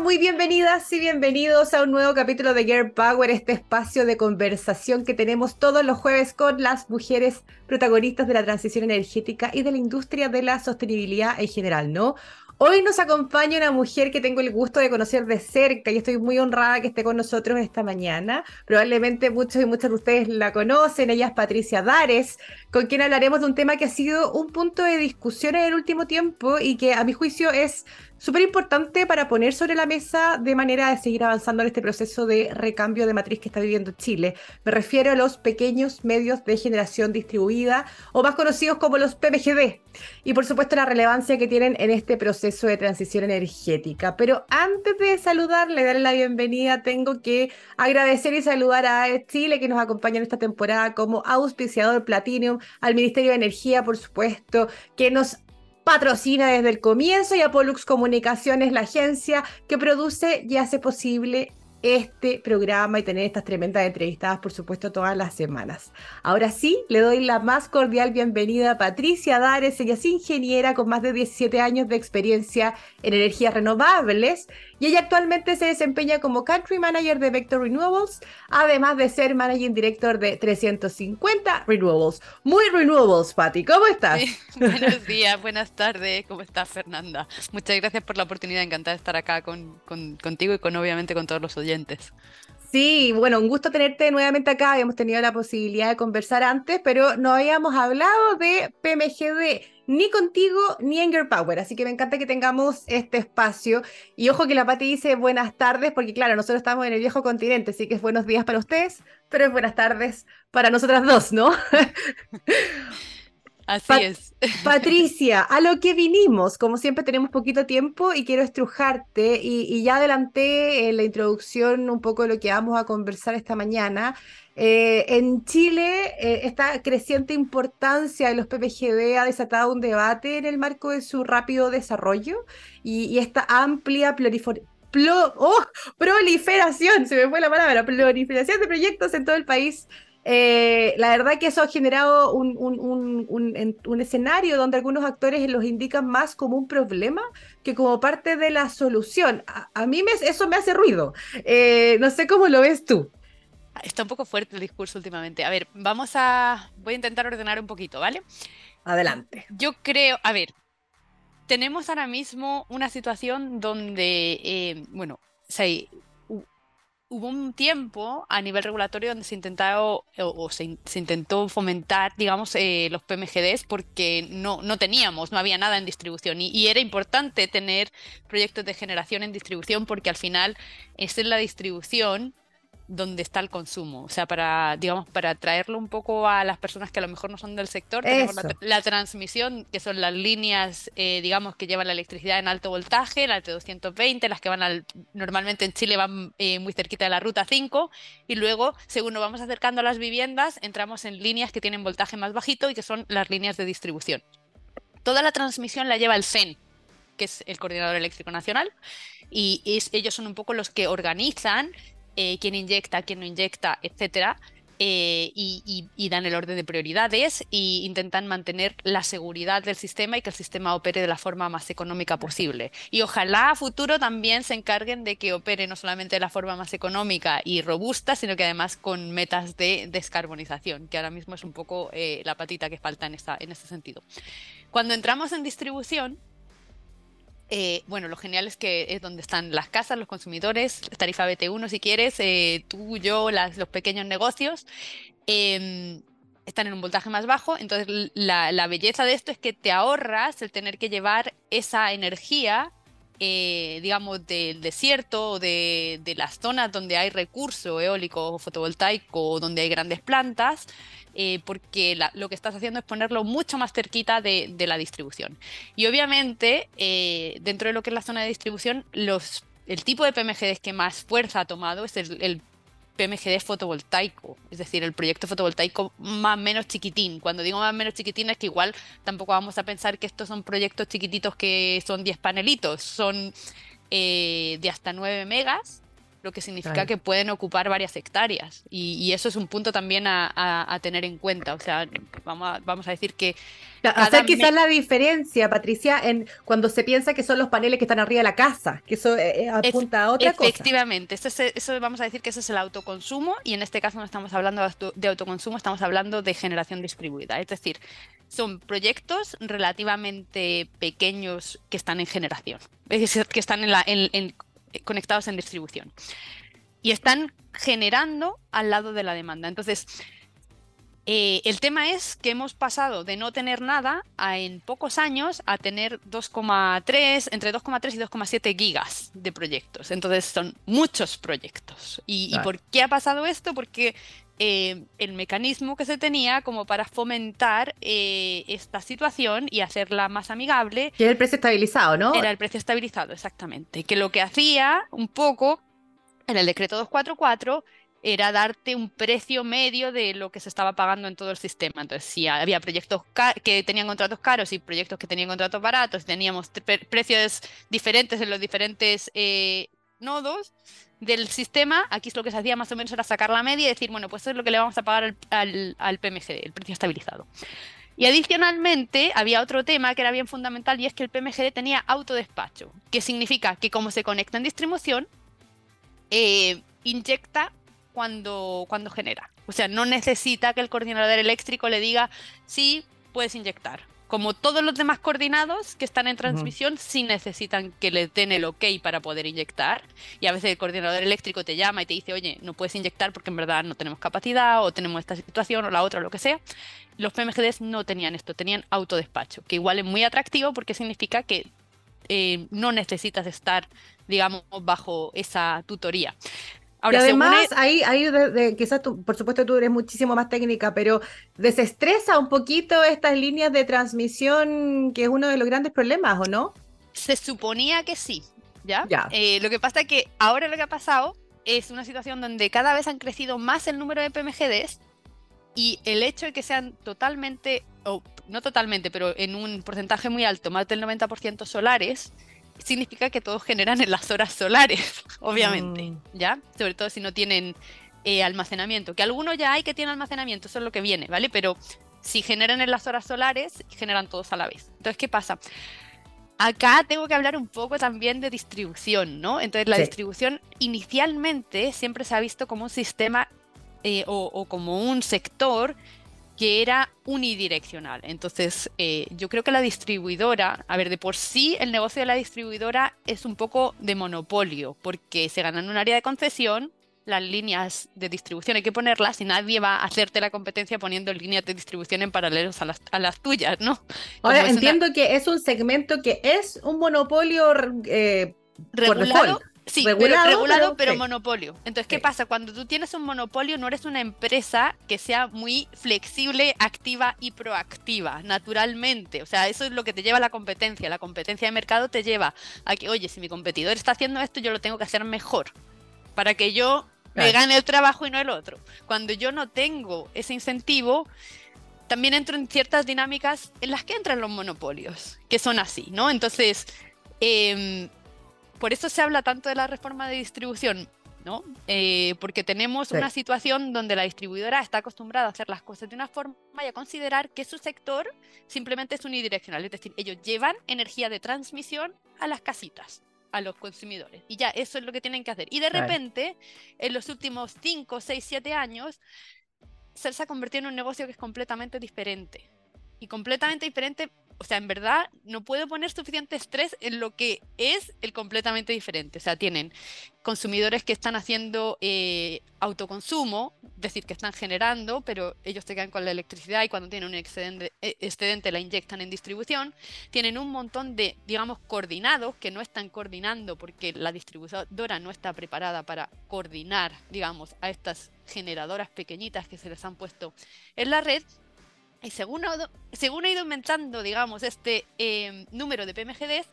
Muy bienvenidas y bienvenidos a un nuevo capítulo de Girl Power, este espacio de conversación que tenemos todos los jueves con las mujeres protagonistas de la transición energética y de la industria de la sostenibilidad en general, ¿no? Hoy nos acompaña una mujer que tengo el gusto de conocer de cerca y estoy muy honrada que esté con nosotros esta mañana. Probablemente muchos y muchas de ustedes la conocen. Ella es Patricia Dares, con quien hablaremos de un tema que ha sido un punto de discusión en el último tiempo y que a mi juicio es súper importante para poner sobre la mesa de manera de seguir avanzando en este proceso de recambio de matriz que está viviendo Chile. Me refiero a los pequeños medios de generación distribuida o más conocidos como los PMGD y por supuesto la relevancia que tienen en este proceso de transición energética. Pero antes de saludarle, darle la bienvenida, tengo que agradecer y saludar a Chile que nos acompaña en esta temporada como auspiciador Platinum, al Ministerio de Energía, por supuesto, que nos patrocina desde el comienzo y Apolux Comunicaciones, la agencia que produce y hace posible este programa y tener estas tremendas entrevistadas, por supuesto, todas las semanas. Ahora sí, le doy la más cordial bienvenida a Patricia Dares. Ella es ingeniera con más de 17 años de experiencia en energías renovables y ella actualmente se desempeña como Country Manager de Vector Renewables, además de ser Managing Director de 350 Renewables. Muy Renewables, Patti, ¿cómo estás? buenos días, buenas tardes, ¿cómo estás, Fernanda? Muchas gracias por la oportunidad, encantada de estar acá con, contigo y con obviamente con todos los oyentes Sí, bueno, un gusto tenerte nuevamente acá. Habíamos tenido la posibilidad de conversar antes, pero no habíamos hablado de PMGD ni contigo ni en Girl Power. Así que me encanta que tengamos este espacio. Y ojo que la Pati dice buenas tardes, porque claro, nosotros estamos en el viejo continente, así que es buenos días para ustedes, pero es buenas tardes para nosotras dos, ¿no? Así es. Patricia, a lo que vinimos, como siempre tenemos poquito tiempo y quiero estrujarte y, ya adelanté en la introducción un poco de lo que vamos a conversar esta mañana. Eh, en Chile, eh, esta creciente importancia de los PPGD ha desatado un debate en el marco de su rápido desarrollo y, esta amplia oh, proliferación, se me fue la palabra, proliferación de proyectos en todo el país eh, la verdad que eso ha generado un, un, escenario donde algunos actores los indican más como un problema que como parte de la solución. A, mí me, eso me hace ruido. Eh, no sé cómo lo ves tú. Está un poco fuerte el discurso últimamente. A ver, vamos a... Voy a intentar ordenar un poquito, ¿vale? Adelante. Yo creo, a ver, tenemos ahora mismo una situación donde, eh, bueno, o hubo un tiempo a nivel regulatorio donde se intentó o, se, intentó fomentar, digamos, eh, los PMGDs porque no, no teníamos, no había nada en distribución. Y, y, era importante tener proyectos de generación en distribución porque al final es en la distribución donde está el consumo. O sea, para, digamos, para traerlo un poco a las personas que a lo mejor no son del sector, tenemos la, transmisión, que son las líneas, eh, digamos, que llevan la electricidad en alto voltaje, las de 220, las que van al, normalmente en Chile van eh, muy cerquita de la ruta 5, y luego, según nos vamos acercando a las viviendas, entramos en líneas que tienen voltaje más bajito y que son las líneas de distribución. Toda la transmisión la lleva el CEN, que es el Coordinador Eléctrico Nacional, y ellos son un poco los que organizan eh, quién inyecta, quién no inyecta, etcétera, eh, y, dan el orden de prioridades e intentan mantener la seguridad del sistema y que el sistema opere de la forma más económica posible. Y ojalá a futuro también se encarguen de que opere no solamente de la forma más económica y robusta, sino que además con metas de descarbonización, que ahora mismo es un poco eh, la patita que falta en, esta, en este sentido. Cuando entramos en distribución, eh, bueno, lo genial es que es donde están las casas, los consumidores, tarifa BT1 si quieres, eh, tú, yo, los pequeños negocios. Em, están en un voltaje más bajo, entonces la, belleza de esto es que te ahorras el tener que llevar esa energía, eh, digamos, del desierto o de, de, las zonas donde hay recurso eólico o fotovoltaico, donde hay grandes plantas, eh, porque lo que estás haciendo es ponerlo mucho más cerquita de, la distribución. Y obviamente, eh, dentro de lo que es la zona de distribución, el tipo de PMGD que más fuerza ha tomado es el, PMGD fotovoltaico, es decir, el proyecto fotovoltaico más o menos chiquitín. Cuando digo más o menos chiquitín es que igual tampoco vamos a pensar que estos son proyectos chiquititos que son 10 panelitos, son eh, de hasta 9 megas lo que significa que pueden ocupar varias hectáreas. Y, eso es un punto también a, tener en cuenta. O sea, vamos a, vamos a decir que... Hacer quizás la diferencia, Patricia, en cuando se piensa que son los paneles que están arriba de la casa, que eso eh, eh, apunta a otra cosa. Efectivamente, eso, eso vamos a decir que ese es el autoconsumo y en este caso no estamos hablando de autoconsumo, estamos hablando de generación distribuida. Es decir, son proyectos relativamente pequeños que están en generación, que están en la, en, conectados en distribución. Y están generando al lado de la demanda. Entonces, eh, el tema es que hemos pasado de no tener nada a, en pocos años a tener 2,3, entre 2,3 y 2,7 gigas de proyectos. Entonces son muchos proyectos. ¿Y, por qué ha pasado esto? Porque eh, el mecanismo que se tenía como para fomentar eh, esta situación y hacerla más amigable. era el precio estabilizado, ¿no? Era el precio estabilizado, exactamente. Que lo que hacía un poco en el decreto 244 era darte un precio medio de lo que se estaba pagando en todo el sistema. Entonces, si había proyectos que tenían contratos caros y proyectos que tenían contratos baratos, teníamos precios diferentes en los diferentes eh, nodos del sistema, aquí es lo que se hacía más o menos era sacar la media y decir, bueno, pues eso es lo que le vamos a pagar al, al, PMGD, el precio estabilizado. Y adicionalmente había otro tema que era bien fundamental y es que el PMGD tenía autodespacho, que significa que como se conecta en distribución, eh, inyecta cuando, cuando genera. O sea, no necesita que el coordinador eléctrico le diga, sí, puedes inyectar. Como todos los demás coordinados que están en transmisión, sí necesitan que le den el ok para poder inyectar. Y a veces el coordinador eléctrico te llama y te dice, oye, no puedes inyectar porque en verdad no tenemos capacidad o tenemos esta situación o la otra o lo que sea. Los PMGDs no tenían esto, tenían autodespacho, que igual es muy atractivo porque significa que eh, no necesitas estar, digamos, bajo esa tutoría y además, ahí, ahí quizás tú, por supuesto tú eres muchísimo más técnica, pero desestresa un poquito estas líneas de transmisión, que es uno de los grandes problemas, ¿o no? Se suponía que sí, ¿ya? Eh, lo que pasa es que ahora lo que ha pasado es una situación donde cada vez han crecido más el número de PMGDs y el hecho de que sean totalmente, o no totalmente, pero en un porcentaje muy alto, más del 90% solares, significa que todos generan en las horas solares, obviamente, mm. ¿ya? Sobre todo si no tienen eh, almacenamiento, que algunos ya hay que tienen almacenamiento, eso es lo que viene, ¿vale? Pero si generan en las horas solares, generan todos a la vez. Entonces, ¿qué pasa? Acá tengo que hablar un poco también de distribución, ¿no? Entonces, la distribución inicialmente siempre se ha visto como un sistema eh, o como un sector que era unidireccional. Entonces, eh, yo creo que la distribuidora, a ver, de por sí el negocio de la distribuidora es un poco de monopolio, porque se ganan un área de concesión, las líneas de distribución hay que ponerlas y nadie va a hacerte la competencia poniendo líneas de distribución en paralelos a las, a las tuyas, ¿no? Ahora, entiendo que es un segmento que es un monopolio eh, regulado. Sí, regulado, pero, monopolio. Entonces, ¿qué pasa? Cuando tú tienes un monopolio, no eres una empresa que sea muy flexible, activa y proactiva, naturalmente. O sea, eso es lo que te lleva a la competencia. La competencia de mercado te lleva a que, oye, si mi competidor está haciendo esto, yo lo tengo que hacer mejor. Para que yo me gane el trabajo y no el otro. Cuando yo no tengo ese incentivo, también entro en ciertas dinámicas en las que entran los monopolios, que son así, ¿no? Entonces, eh, por eso se habla tanto de la reforma de distribución, ¿no? Eh, porque tenemos una situación donde la distribuidora está acostumbrada a hacer las cosas de una forma y a considerar que su sector simplemente es unidireccional, es decir, ellos llevan energía de transmisión a las casitas a los consumidores. Y ya, eso es lo que tienen que hacer. Y de repente, en los últimos 5, 6, 7 años, se ha convertido en un negocio que es completamente diferente. Y completamente diferente o sea, en verdad no puedo poner suficiente estrés en lo que es el completamente diferente. O sea, tienen consumidores que están haciendo eh, autoconsumo, es decir, que están generando, pero ellos se quedan con la electricidad y cuando tienen un excedente, eh, excedente la inyectan en distribución. Tienen un montón de, digamos, coordinados que no están coordinando porque la distribuidora no está preparada para coordinar, digamos, a estas generadoras pequeñitas que se les han puesto en la red y según, según ha ido aumentando, digamos, este em, número de PMGDs,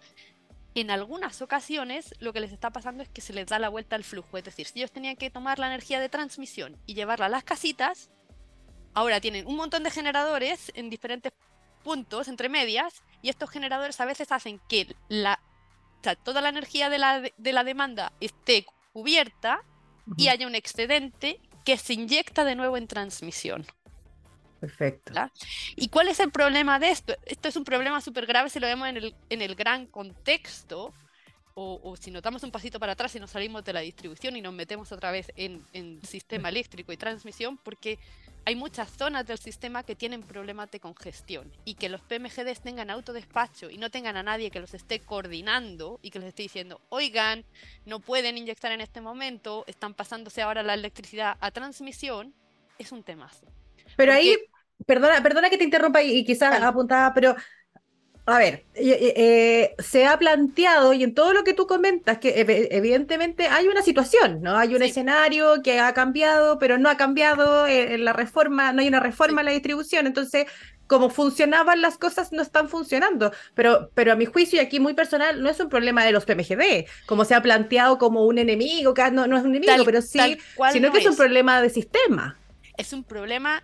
en algunas ocasiones lo que les está pasando es que se les da la vuelta al flujo. Es decir, si ellos tenían que tomar la energía de transmisión y llevarla a las casitas, ahora tienen un montón de generadores en diferentes puntos, entre medias, y estos generadores a veces hacen que la, toda la energía de la, de la demanda esté cubierta y haya un excedente que se inyecta de nuevo en transmisión. Perfecto. ¿Y cuál es el problema de esto? Esto es un problema súper grave si lo vemos en el, en el gran contexto, o, si notamos un pasito para atrás y nos salimos de la distribución y nos metemos otra vez en, en sistema eléctrico y transmisión, porque hay muchas zonas del sistema que tienen problemas de congestión y que los PMGDs tengan autodespacho y no tengan a nadie que los esté coordinando y que les esté diciendo, oigan, no pueden inyectar en este momento, están pasándose ahora la electricidad a transmisión, es un temazo. Pero ahí, perdona, perdona que te interrumpa y, quizás apuntaba, pero a ver, eh, se ha planteado y en todo lo que tú comentas que evidentemente hay una situación, ¿no? Hay un escenario que ha cambiado, pero no ha cambiado eh, en la reforma, no hay una reforma en la distribución, entonces como funcionaban las cosas no están funcionando, pero, pero a mi juicio y aquí muy personal no es un problema de los PMGD, como se ha planteado como un enemigo, que no, no es un enemigo, pero sí, sino que es un problema de sistema. Es un problema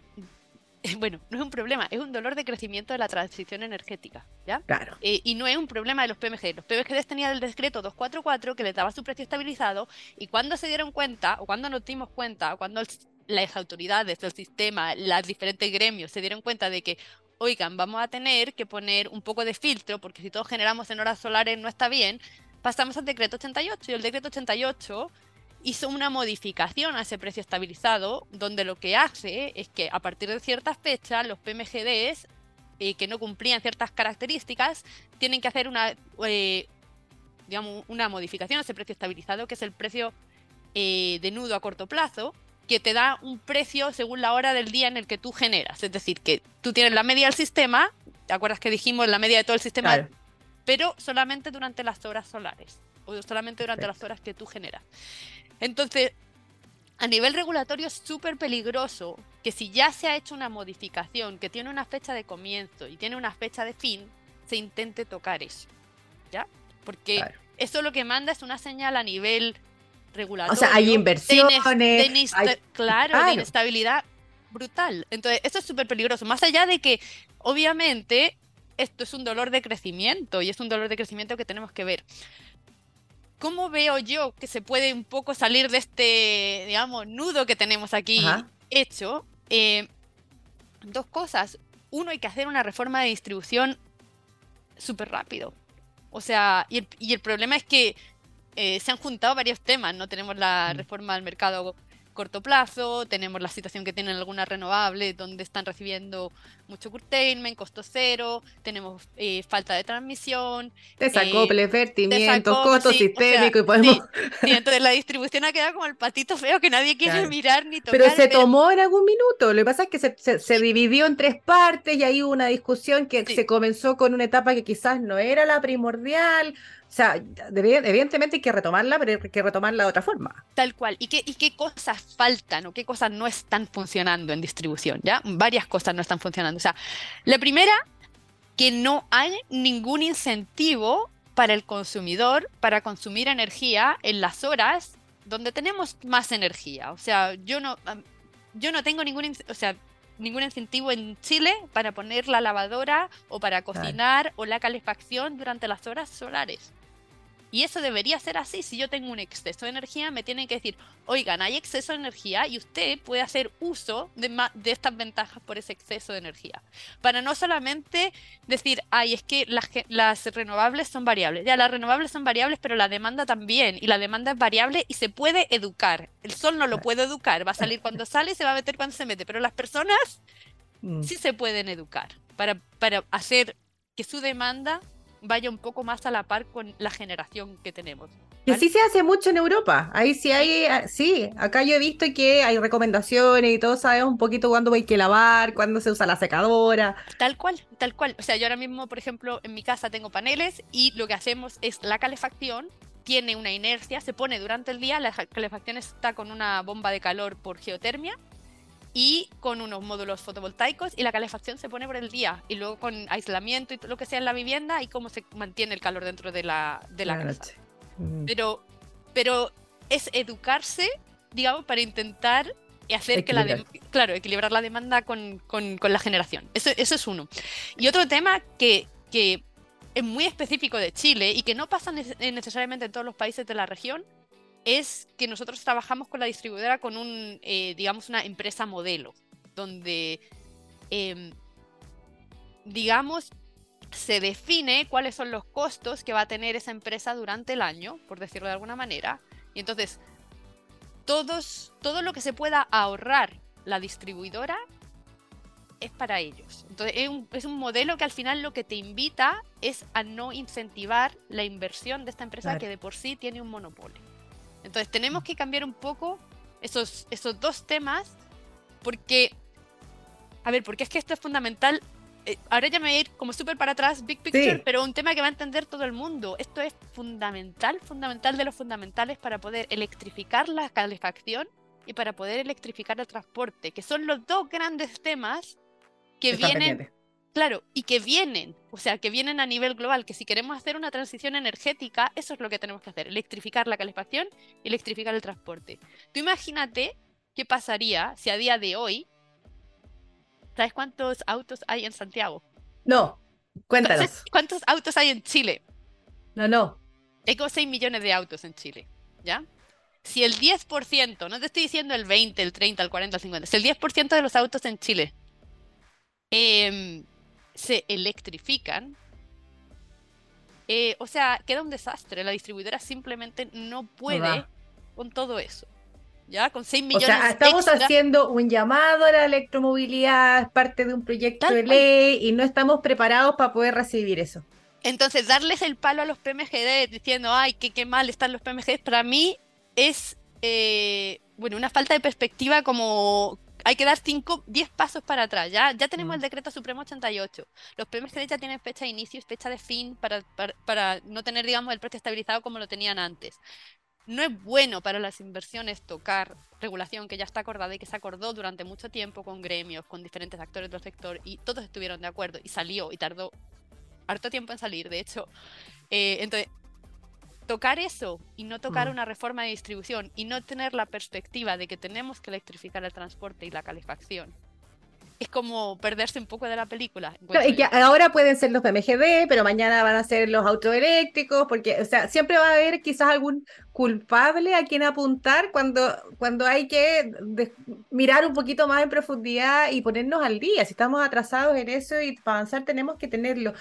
bueno, no es un problema, es un dolor de crecimiento de la transición energética, ¿ya? Claro. Eh, y no es un problema de los PMG. Los PMG tenían el decreto 244 que les daba su precio estabilizado y cuando se dieron cuenta, o cuando nos dimos cuenta, o cuando las autoridades del sistema, los diferentes gremios se dieron cuenta de que, oigan, vamos a tener que poner un poco de filtro, porque si todos generamos en horas solares no está bien, pasamos al decreto 88 y el decreto 88 hizo una modificación a ese precio estabilizado, donde lo que hace es que a partir de ciertas fechas los PMGDs eh, que no cumplían ciertas características tienen que hacer una, eh, digamos, una modificación a ese precio estabilizado, que es el precio eh, de nudo a corto plazo, que te da un precio según la hora del día en el que tú generas. Es decir, que tú tienes la media del sistema, ¿te acuerdas que dijimos la media de todo el sistema? Pero solamente durante las horas solares, o solamente durante las horas que tú generas. Entonces, a nivel regulatorio es súper peligroso que si ya se ha hecho una modificación que tiene una fecha de comienzo y tiene una fecha de fin, se intente tocar eso. ¿Ya? Porque eso lo que manda es una señal a nivel regulatorio. O sea, hay inversiones. claro, de inestabilidad brutal. Entonces, eso es súper peligroso. Más allá de que, obviamente, esto es un dolor de crecimiento y es un dolor de crecimiento que tenemos que ver. ¿Cómo veo yo que se puede un poco salir de este, digamos, nudo que tenemos aquí hecho? Eh, dos cosas. Uno, hay que hacer una reforma de distribución súper rápido. O sea, y el, problema es que eh, se han juntado varios temas, ¿no? Tenemos la mm. reforma del mercado corto plazo, tenemos la situación que tienen algunas renovables donde están recibiendo mucho curtailment, costo cero, tenemos eh, falta de transmisión. Desacoples, eh, vertimientos, costo sistémico y podemos... Sí, entonces la distribución ha quedado como el patito feo que nadie quiere mirar ni tocar. Pero se tomó en algún minuto, lo que pasa es que se, se, dividió en tres partes y ahí hubo una discusión que se comenzó con una etapa que quizás no era la primordial, o sea, evidentemente hay que retomarla, pero hay que retomarla de otra forma. Tal cual. ¿Y qué, y qué cosas faltan o qué cosas no están funcionando en distribución? ¿Ya? Varias cosas no están funcionando. O sea, la primera, que no hay ningún incentivo para el consumidor para consumir energía en las horas donde tenemos más energía. O sea, yo no, yo no tengo ningún, o sea, ningún incentivo en Chile para poner la lavadora o para cocinar o la calefacción durante las horas solares. Y eso debería ser así. Si yo tengo un exceso de energía, me tienen que decir, oigan, hay exceso de energía y usted puede hacer uso de, de estas ventajas por ese exceso de energía. Para no solamente decir, ay, es que las, las renovables son variables. Ya, las renovables son variables, pero la demanda también. Y la demanda es variable y se puede educar. El sol no lo puede educar. Va a salir cuando sale y se va a meter cuando se mete. Pero las personas mm. sí se pueden educar para, para hacer que su demanda vaya un poco más a la par con la generación que tenemos. Y sí se hace mucho en Europa. Ahí sí hay, ah, sí, acá yo he visto que hay recomendaciones y todo sabemos un poquito cuándo hay que lavar, cuándo se usa la secadora. Tal cual, tal cual. O sea, yo ahora mismo, por ejemplo, en mi casa tengo paneles y lo que hacemos es la calefacción tiene una inercia, se pone durante el día, la calefacción está con una bomba de calor por geotermia y con unos módulos fotovoltaicos y la calefacción se pone por el día y luego con aislamiento y todo lo que sea en la vivienda y cómo se mantiene el calor dentro de la, de la, casa. Pero, pero es educarse, digamos, para intentar hacer que la claro, equilibrar la demanda con, con, con, la generación. Eso, eso es uno. Y otro tema que, que es muy específico de Chile y que no pasa necesariamente en todos los países de la región es que nosotros trabajamos con la distribuidora con un, eh, digamos, una empresa modelo, donde, em, digamos, se define cuáles son los costos que va a tener esa empresa durante el año, por decirlo de alguna manera. Y entonces, todos, todo lo que se pueda ahorrar la distribuidora es para ellos. Entonces, es un, modelo que al final lo que te invita es a no incentivar la inversión de esta empresa que de por sí tiene un monopolio. Entonces tenemos que cambiar un poco esos, esos dos temas porque, a ver, porque es que esto es fundamental. Eh, ahora ya me voy a ir como súper para atrás, big picture, pero un tema que va a entender todo el mundo. Esto es fundamental, fundamental de los fundamentales para poder electrificar la calefacción y para poder electrificar el transporte, que son los dos grandes temas que vienen Claro, y que vienen, o sea, que vienen a nivel global, que si queremos hacer una transición energética, eso es lo que tenemos que hacer, electrificar la calefacción y electrificar el transporte. Tú imagínate qué pasaría si a día de hoy, ¿sabes cuántos autos hay en Santiago? No, cuéntanos. ¿Cuántos autos hay en Chile? No, no. Hay como 6 millones de autos en Chile, ¿ya? Si el 10%, no te estoy diciendo el 20, el 30, el 40, el 50, si el 10% de los autos en Chile eh, se electrifican, eh, o sea, queda un desastre. La distribuidora simplemente no puede con todo eso. ¿Ya? Con 6 millones. O sea, estamos haciendo un llamado a la electromovilidad, es parte de un proyecto de ley y no estamos preparados para poder recibir eso. Entonces, darles el palo a los PMGD diciendo, ay, qué, qué mal están los PMGD, para mí es, eh, bueno, una falta de perspectiva como, hay que dar 5, 10 pasos para atrás. Ya, ya tenemos mm. el decreto supremo 88. Los PMGD ya tienen fecha de inicio y fecha de fin para, para, no tener, digamos, el precio estabilizado como lo tenían antes. No es bueno para las inversiones tocar regulación que ya está acordada y que se acordó durante mucho tiempo con gremios, con diferentes actores del sector y todos estuvieron de acuerdo y salió y tardó harto tiempo en salir, de hecho. Eh, entonces, tocar eso y no tocar mm. una reforma de distribución y no tener la perspectiva de que tenemos que electrificar el transporte y la calefacción es como perderse un poco de la película. y que ahora pueden ser los PMGD, pero mañana van a ser los autoeléctricos, porque, o sea, siempre va a haber quizás algún culpable a quien apuntar cuando, cuando hay que mirar un poquito más en profundidad y ponernos al día. Si estamos atrasados en eso y para avanzar tenemos que tenerlo.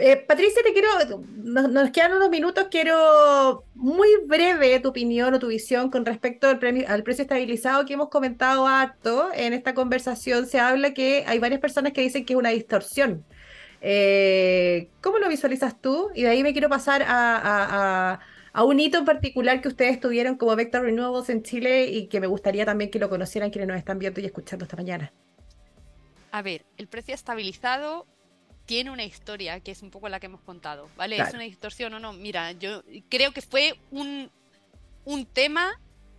Eh, Patricia, te quiero, nos, quedan unos minutos, quiero muy breve tu opinión o tu visión con respecto al, premio, al precio estabilizado que hemos comentado harto en esta conversación. Se habla que hay varias personas que dicen que es una distorsión. Eh, ¿Cómo lo visualizas tú? Y de ahí me quiero pasar a a un hito en particular que ustedes tuvieron como Vector Renewables en Chile y que me gustaría también que lo conocieran quienes nos están viendo y escuchando esta mañana. A ver, el precio estabilizado tiene una historia que es un poco la que hemos contado, ¿vale? ¿Es una distorsión o no? Mira, yo creo que fue un, un tema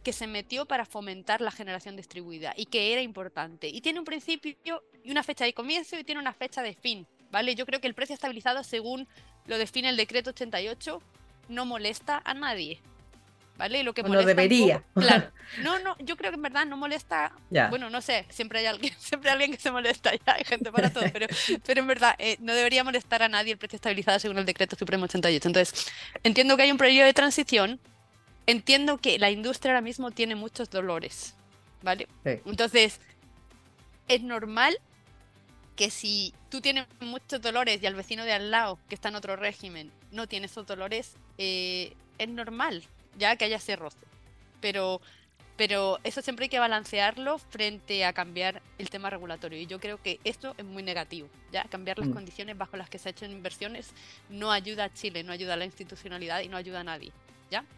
que se metió para fomentar la generación distribuida y que era importante. Y tiene un principio y una fecha de comienzo y tiene una fecha de fin, ¿vale? Yo creo que el precio estabilizado, según lo define el decreto 88, no molesta a nadie. ¿Vale? Lo que no debería. claro. No, no, yo creo que en verdad no molesta. Bueno, no sé, siempre hay alguien, siempre hay alguien que se molesta, ya hay gente para todo, pero, pero en verdad eh, no debería molestar a nadie el precio estabilizado según el decreto supremo 88. Entonces, entiendo que hay un periodo de transición, entiendo que la industria ahora mismo tiene muchos dolores, ¿vale? Entonces, es normal que si tú tienes muchos dolores y al vecino de al lado, que está en otro régimen, no tiene esos dolores, eh, es normal ya que haya ese roce. Pero, pero eso siempre hay que balancearlo frente a cambiar el tema regulatorio. Y yo creo que esto es muy negativo. Ya cambiar las mm. condiciones bajo las que se ha hecho inversiones no ayuda a Chile, no ayuda a la institucionalidad y no ayuda a nadie.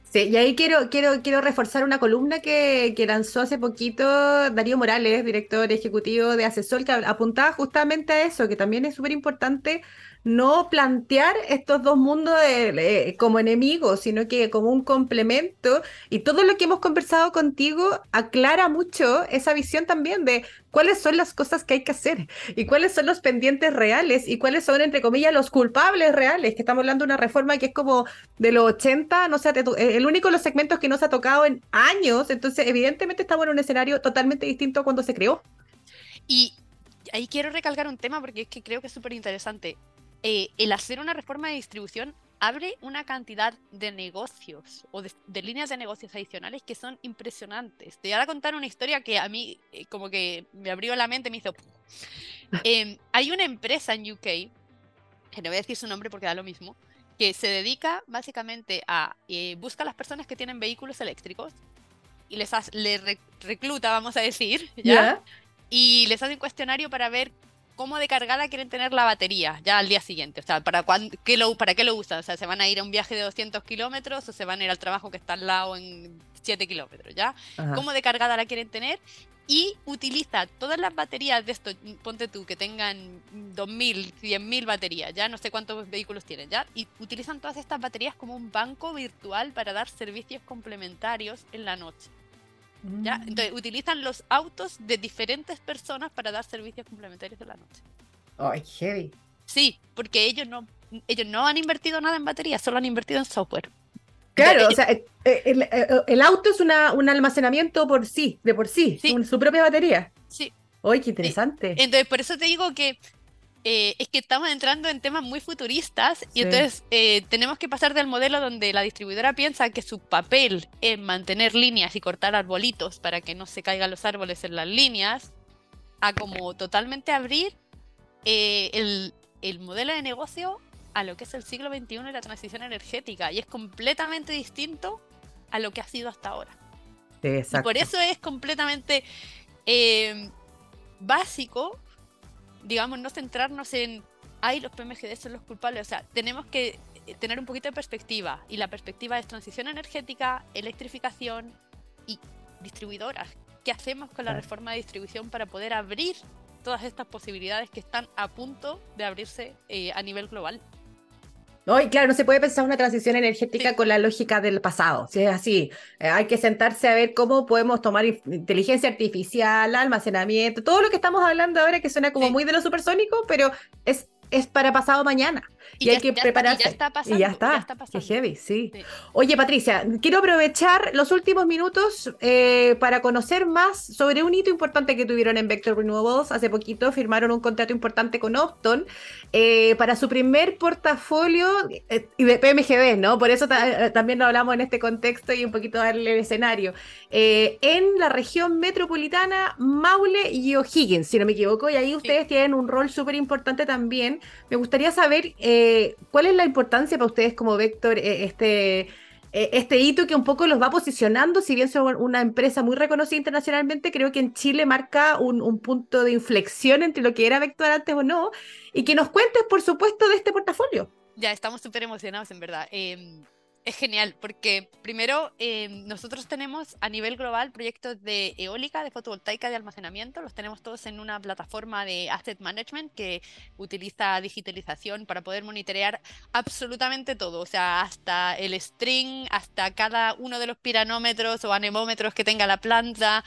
Sí, y ahí quiero, quiero, quiero reforzar una columna que, que lanzó hace poquito Darío Morales, director ejecutivo de Asesor, que apuntaba justamente a eso, que también es súper importante no plantear estos dos mundos como enemigos, sino que como un complemento. Y todo lo que hemos conversado contigo aclara mucho esa visión también de cuáles son las cosas que hay que hacer y cuáles son los pendientes reales y cuáles son, entre comillas, los culpables reales, que estamos hablando de una reforma que es como de los 80, no sé, el único de los segmentos que no se ha tocado en años, entonces evidentemente estamos en un escenario totalmente distinto a cuando se creó. Y ahí quiero recalcar un tema porque es que creo que es súper interesante. Eh, el hacer una reforma de distribución abre una cantidad de negocios o de, líneas de negocios adicionales que son impresionantes. Te voy a contar una historia que a mí eh, como que me abrió la mente, me hizo... Em, hay una empresa en UK, que no voy a decir su nombre porque da lo mismo, que se dedica básicamente a eh, buscar a las personas que tienen vehículos eléctricos y les, recluta, vamos a decir, ¿ya? Y les hace un cuestionario para ver cómo de cargada quieren tener la batería ya al día siguiente. O sea, ¿para, qué lo, ¿para qué lo usan? O sea, ¿se van a ir a un viaje de 200 kilómetros o se van a ir al trabajo que está al lado en 7 kilómetros? ¿Ya? ¿Cómo de cargada la quieren tener? Y utiliza todas las baterías de esto, ponte tú, que tengan 2.000, 100.000 baterías, ya no sé cuántos vehículos tienen, ya, y utilizan todas estas baterías como un banco virtual para dar servicios complementarios en la noche. ¿Ya? Mm. Entonces, utilizan los autos de diferentes personas para dar servicios complementarios de la noche. Ay, heavy. Sí, porque ellos no, ellos no han invertido nada en baterías, solo han invertido en software. Claro, o sea, eh, eh, el, auto es una, un almacenamiento por sí, de por sí, su propia batería. Sí. ¡Ay, qué interesante! Entonces, por eso te digo que eh, es que estamos entrando en temas muy futuristas y entonces eh, tenemos que pasar del modelo donde la distribuidora piensa que su papel es mantener líneas y cortar arbolitos para que no se caigan los árboles en las líneas, a como totalmente abrir eh, el, el, modelo de negocio a lo que es el siglo XXI y la transición energética. Y es completamente distinto a lo que ha sido hasta ahora. y por eso es completamente básico digamos, no centrarnos en, ay, los PMGD son los culpables. O sea, tenemos que eh, tener un poquito de perspectiva. Y la perspectiva es transición energética, electrificación y distribuidoras. ¿Qué hacemos con la reforma de distribución para poder abrir todas estas posibilidades que están a punto de abrirse eh, a nivel global? ¿No? Y claro, no se puede pensar una transición energética con la lógica del pasado. Si es así, eh, hay que sentarse a ver cómo podemos tomar inteligencia artificial, almacenamiento, todo lo que estamos hablando ahora que suena como muy de lo supersónico, pero es es para pasado mañana. Y, hay que prepararse. Y ya está pasando. Y ya está. Qué heavy, sí. Oye, Patricia, quiero aprovechar los últimos minutos eh, para conocer más sobre un hito importante que tuvieron en Vector Renewables. Hace poquito firmaron un contrato importante con Opton eh, para su primer portafolio eh, de PMGB, ¿no? Por eso también lo hablamos en este contexto y un poquito darle el escenario. en la región metropolitana, Maule y O'Higgins, si no me equivoco, y ahí ustedes tienen un rol súper importante también me gustaría saber eh, cuál es la importancia para ustedes como Vector, eh, este, eh, este hito que un poco los va posicionando, si bien son una empresa muy reconocida internacionalmente, creo que en Chile marca un, punto de inflexión entre lo que era Vector antes o no, y que nos cuentes, por supuesto, de este portafolio. Ya, estamos súper emocionados, en verdad. Em, es genial porque primero eh, nosotros tenemos a nivel global proyectos de eólica, de fotovoltaica, de almacenamiento, los tenemos todos en una plataforma de asset management que utiliza digitalización para poder monitorear absolutamente todo, o sea, hasta el string, hasta cada uno de los piranómetros o anemómetros que tenga la planta,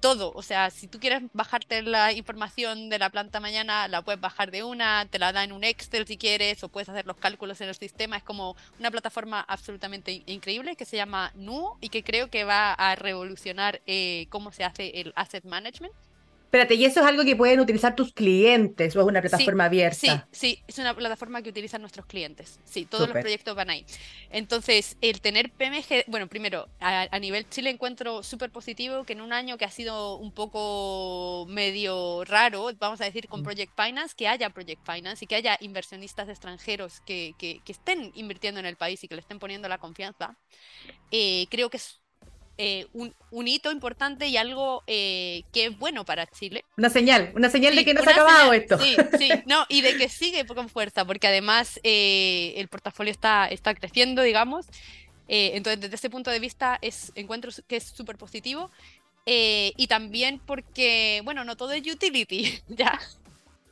todo. O sea, si tú quieres bajarte la información de la planta mañana, la puedes bajar de una, te la da en un Excel si quieres, o puedes hacer los cálculos en el sistema. Es como una plataforma absolutamente increíble que se llama NUO y que creo que va a revolucionar eh, cómo se hace el asset management. Espérate, ¿y eso es algo que pueden utilizar tus clientes o es una plataforma abierta? Sí, sí, es una plataforma que utilizan nuestros clientes. Sí, todos los proyectos van ahí. Entonces, el tener PMG, bueno, primero, a, nivel Chile encuentro súper positivo que en un año que ha sido un poco medio raro, vamos a decir, con mm. Project Finance, que haya Project Finance y que haya inversionistas extranjeros que, que, estén invirtiendo en el país y que le estén poniendo la confianza. Eh, creo que es eh, un, hito importante y algo eh, que es bueno para Chile. Una señal, una señal de que no se ha acabado esto. Sí, sí, no, y de que sigue con fuerza, porque además eh, el portafolio está, está creciendo, digamos. entonces, desde ese punto de vista, es, encuentro que es súper positivo. y también porque, bueno, no todo es utility, ¿ya?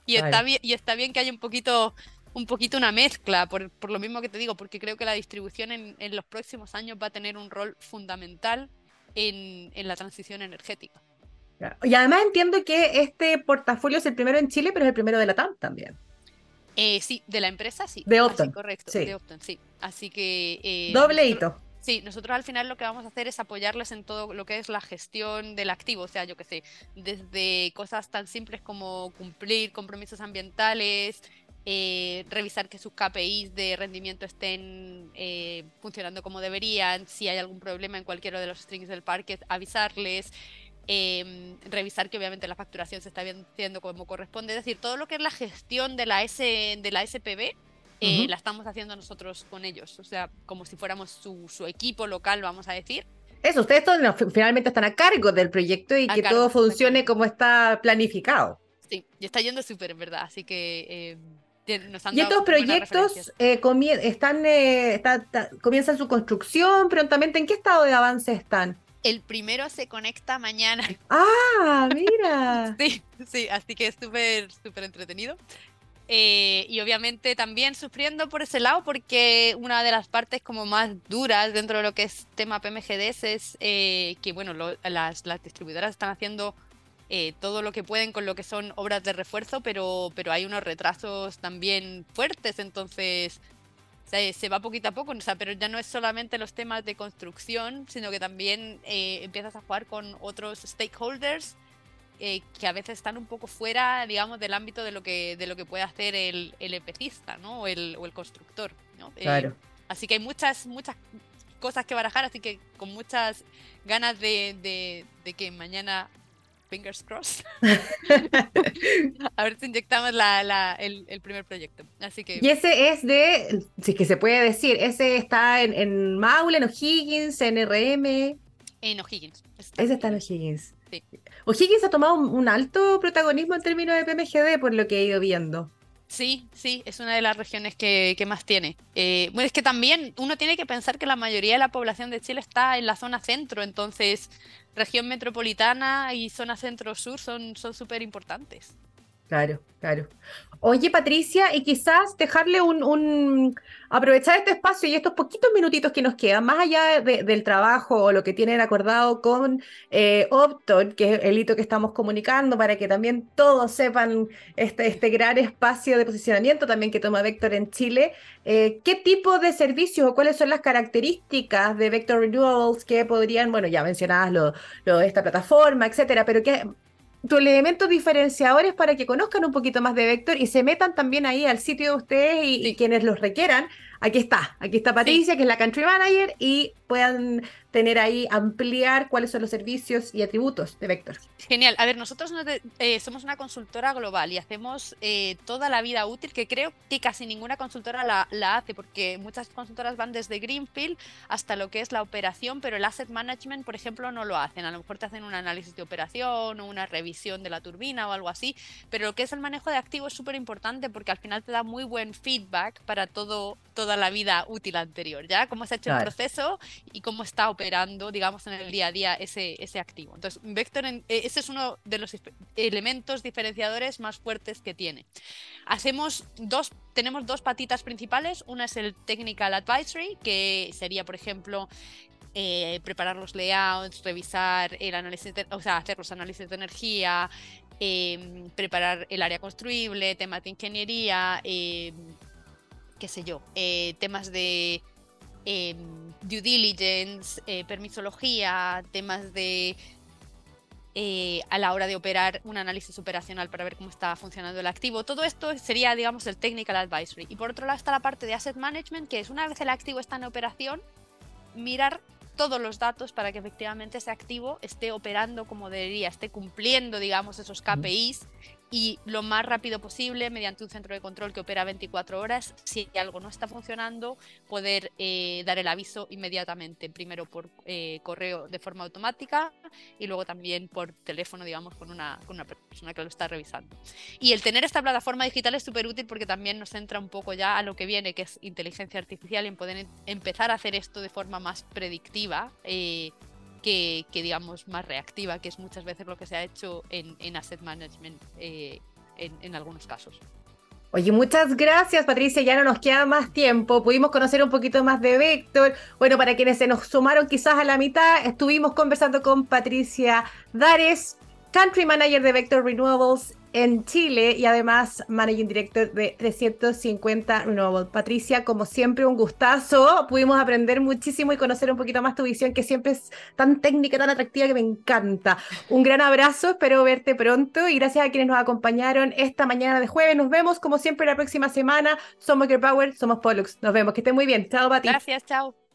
Y está, bien, y está bien que haya un poquito un poquito una mezcla, por, por, lo mismo que te digo, porque creo que la distribución en, en, los próximos años va a tener un rol fundamental en, en la transición energética. Y además entiendo que este portafolio es el primero en Chile, pero es el primero de la TAM también. Eh, sí, de la empresa sí. De Opton. correcto, de Opton, sí. Así que... Eh, Doble hito. Sí, nosotros al final lo que vamos a hacer es apoyarles en todo lo que es la gestión del activo, o sea, yo que sé, desde cosas tan simples como cumplir compromisos ambientales, eh, revisar que sus KPIs de rendimiento estén eh, funcionando como deberían, si hay algún problema en cualquiera de los strings del parque, avisarles, em, revisar que obviamente la facturación se está haciendo como corresponde, es decir, todo lo que es la gestión de la, S, de la SPB. Eh, la estamos haciendo nosotros con ellos, o sea, como si fuéramos su, su equipo local, vamos a decir, eso, ustedes finalmente están a cargo del proyecto y que todo funcione como está planificado. Sí, y está yendo súper, ¿verdad? Así que y estos proyectos eh, están, eh, comienzan su construcción prontamente. ¿En qué estado de avance están? El primero se conecta mañana. Ah, mira. sí, sí, así que es súper, súper entretenido. Eh, y obviamente también sufriendo por ese lado porque una de las partes como más duras dentro de lo que es tema PMGDs es que, bueno, las, las distribuidoras están haciendo eh, todo lo que pueden con lo que son obras de refuerzo, pero, pero hay unos retrasos también fuertes, entonces se va poquito a poco, o sea, pero ya no es solamente los temas de construcción, sino que también eh, empiezas a jugar con otros stakeholders eh, que a veces están un poco fuera, digamos, del ámbito de lo que, de lo que puede hacer el, el epecista, ¿no? O el, o el constructor, ¿no? Claro. así que hay muchas, muchas cosas que barajar, así que con muchas ganas de, de, de que mañana fingers crossed. a ver si inyectamos la, el, primer proyecto. Así que... Y ese es de, si es que se puede decir, ese está en, en Maule, en O'Higgins, en RM. En O'Higgins. ese está en O'Higgins. Sí. O'Higgins ha tomado un, alto protagonismo en términos de PMGD, por lo que he ido viendo. Sí, sí, es una de las regiones que, más tiene. Eh, bueno, es que también uno tiene que pensar que la mayoría de la población de Chile está en la zona centro, entonces región metropolitana y zona centro-sur son súper importantes. Claro, claro. Oye, Patricia, y quizás dejarle un, aprovechar este espacio y estos poquitos minutitos que nos quedan, más allá del trabajo o lo que tienen acordado con eh, Opton, que es el hito que estamos comunicando, para que también todos sepan este, este gran espacio de posicionamiento también que toma Vector en Chile. Eh, ¿Qué tipo de servicios o cuáles son las características de Vector Renewables que podrían, bueno, ya mencionadas lo, lo de esta plataforma, etcétera, pero qué tus elementos diferenciadores para que conozcan un poquito más de Vector y se metan también ahí al sitio de ustedes y quienes los requieran aquí está, aquí está Patricia, que es la country manager, y puedan tener ahí, ampliar cuáles son los servicios y atributos de Vector. Genial. A ver, nosotros eh, somos una consultora global y hacemos eh, toda la vida útil, que creo que casi ninguna consultora la, hace, porque muchas consultoras van desde Greenfield hasta lo que es la operación, pero el asset management, por ejemplo, no lo hacen. A lo mejor te hacen un análisis de operación o una revisión de la turbina o algo así, pero lo que es el manejo de activos es súper importante porque al final te da muy buen feedback para todo, todo toda la vida útil anterior, ¿ya? Cómo se ha hecho el proceso y cómo está operando, digamos, en el día a día ese, ese activo. Entonces, Vector, eh, ese es uno de los elementos diferenciadores más fuertes que tiene. Hacemos dos, tenemos dos patitas principales. Una es el Technical Advisory, que sería, por ejemplo, eh, preparar los layouts, revisar el análisis, o sea, hacer los análisis de energía, em, preparar el área construible, temas de ingeniería, em, qué sé yo, eh, temas de em, due diligence, eh, permisología, temas de eh, a la hora de operar un análisis operacional para ver cómo está funcionando el activo. Todo esto sería, digamos, el technical advisory. Y por otro lado está la parte de asset management, que es una vez el activo está en operación, mirar todos los datos para que efectivamente ese activo esté operando como debería, esté cumpliendo, digamos, esos KPIs y lo más rápido posible mediante un centro de control que opera 24 horas. Si algo no está funcionando, poder eh, dar el aviso inmediatamente, primero por eh, correo de forma automática y luego también por teléfono, digamos, con una, con una persona que lo está revisando. Y el tener esta plataforma digital es súper útil porque también nos entra un poco ya a lo que viene, que es inteligencia artificial en poder empezar a hacer esto de forma más predictiva. Eh, que, digamos, más reactiva, que es muchas veces lo que se ha hecho en, asset management eh, en, algunos casos. Oye, muchas gracias Patricia, ya no nos queda más tiempo, pudimos conocer un poquito más de Vector. Bueno, para quienes se nos sumaron quizás a la mitad, estuvimos conversando con Patricia Dares, Country Manager de Vector Renewables en Chile y además Managing Director de 350 Renewable. Patricia, como siempre, un gustazo. Pudimos aprender muchísimo y conocer un poquito más tu visión, que siempre es tan técnica, tan atractiva, que me encanta. Un gran abrazo, espero verte pronto y gracias a quienes nos acompañaron esta mañana de jueves. Nos vemos, como siempre, la próxima semana. Somos Girl Power, somos Pollux. Nos vemos, que estén muy bien. Chao, Pati. Gracias, chao.